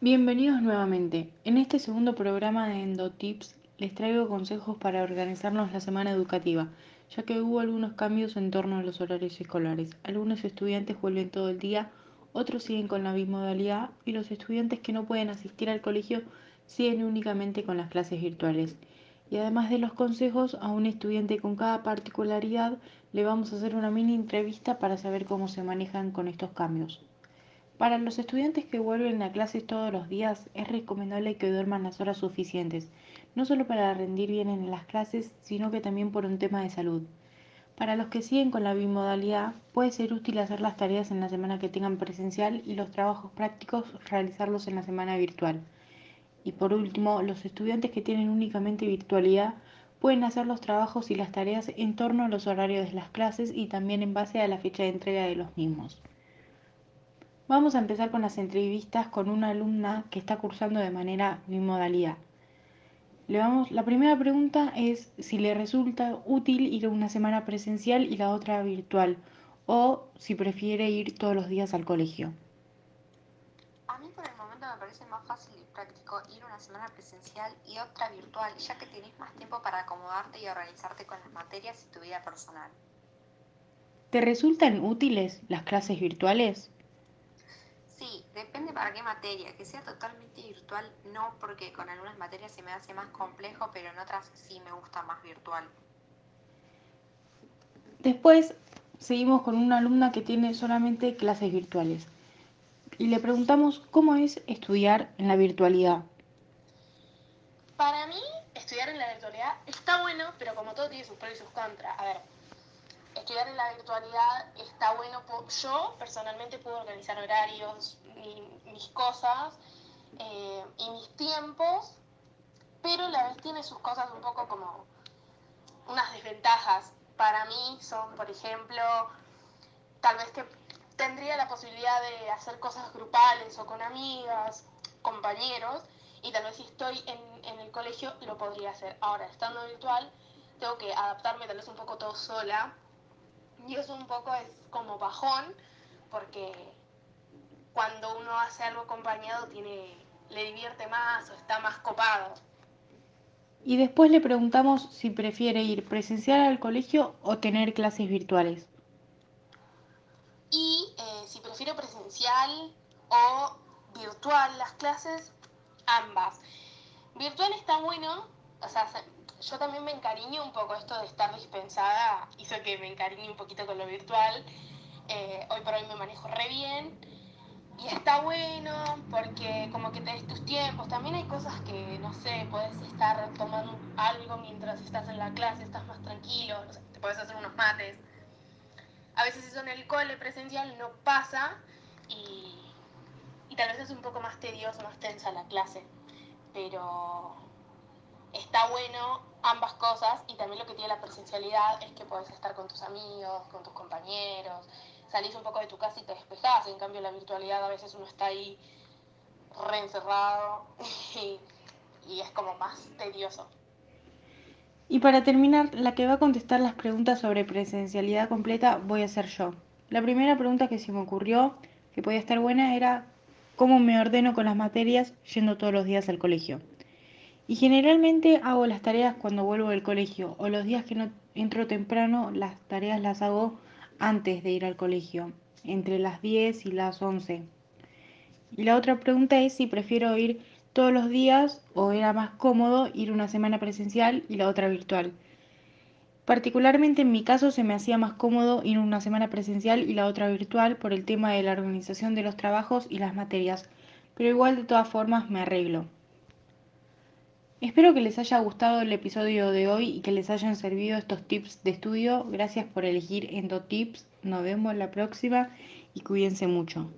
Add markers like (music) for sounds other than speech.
Bienvenidos nuevamente. En este segundo programa de EndoTips les traigo consejos para organizarnos la semana educativa, ya que hubo algunos cambios en torno a los horarios escolares. Algunos estudiantes vuelven todo el día, otros siguen con la bimodalidad y los estudiantes que no pueden asistir al colegio siguen únicamente con las clases virtuales. Y además de los consejos, a un estudiante con cada particularidad le vamos a hacer una mini entrevista para saber cómo se manejan con estos cambios. Para los estudiantes que vuelven a clases todos los días es recomendable que duerman las horas suficientes, no solo para rendir bien en las clases, sino que también por un tema de salud. Para los que siguen con la bimodalidad, puede ser útil hacer las tareas en la semana que tengan presencial y los trabajos prácticos realizarlos en la semana virtual. Y por último, los estudiantes que tienen únicamente virtualidad pueden hacer los trabajos y las tareas en torno a los horarios de las clases y también en base a la fecha de entrega de los mismos. Vamos a empezar con las entrevistas con una alumna que está cursando de manera bimodalidad. Le vamos, la primera pregunta es si le resulta útil ir una semana presencial y la otra virtual, o si prefiere ir todos los días al colegio. A mí por el momento me parece más fácil y práctico ir una semana presencial y otra virtual, ya que tenés más tiempo para acomodarte y organizarte con las materias y tu vida personal. ¿Te resultan útiles las clases virtuales? Depende para qué materia. Que sea totalmente virtual, no, porque con algunas materias se me hace más complejo, pero en otras sí me gusta más virtual. Después seguimos con una alumna que tiene solamente clases virtuales y le preguntamos cómo es estudiar en la virtualidad. Para mí, estudiar en la virtualidad está bueno, pero como todo tiene sus pros y sus contras. A ver, estudiar en la virtualidad está bueno. Yo personalmente puedo organizar horarios, mis cosas eh, y mis tiempos, pero la vez tiene sus cosas un poco como unas desventajas. Para mí son, por ejemplo, tal vez que tendría la posibilidad de hacer cosas grupales o con amigas, compañeros, y tal vez si estoy en, en el colegio lo podría hacer. Ahora, estando virtual, tengo que adaptarme tal vez un poco todo sola y eso un poco es como bajón, porque cuando uno hace algo acompañado tiene, le divierte más o está más copado. Y después le preguntamos si prefiere ir presencial al colegio o tener clases virtuales. Y eh, si prefiero presencial o virtual las clases, ambas. Virtual está bueno, o sea, yo también me encariño un poco esto de estar dispensada, hizo que me encariñe un poquito con lo virtual. Eh, hoy por hoy me manejo re bien y está bueno porque como que te des tus tiempos. También hay cosas que, no sé, puedes estar tomando algo mientras estás en la clase, estás más tranquilo, no sé, te puedes hacer unos mates. A veces eso en el cole presencial no pasa y, y tal vez es un poco más tedioso, más tensa la clase. Pero está bueno ambas cosas y también lo que tiene la presencialidad es que puedes estar con tus amigos, con tus compañeros, salís un poco de tu casa y te despejás, en cambio la virtualidad a veces uno está ahí reencerrado (laughs) y, y es como más tedioso. Y para terminar, la que va a contestar las preguntas sobre presencialidad completa voy a ser yo. La primera pregunta que se me ocurrió, que podía estar buena, era cómo me ordeno con las materias yendo todos los días al colegio. Y generalmente hago las tareas cuando vuelvo del colegio o los días que no entro temprano, las tareas las hago antes de ir al colegio, entre las 10 y las 11. Y la otra pregunta es si prefiero ir todos los días o era más cómodo ir una semana presencial y la otra virtual. Particularmente en mi caso se me hacía más cómodo ir una semana presencial y la otra virtual por el tema de la organización de los trabajos y las materias, pero igual de todas formas me arreglo. Espero que les haya gustado el episodio de hoy y que les hayan servido estos tips de estudio. Gracias por elegir EndoTips. Nos vemos la próxima y cuídense mucho.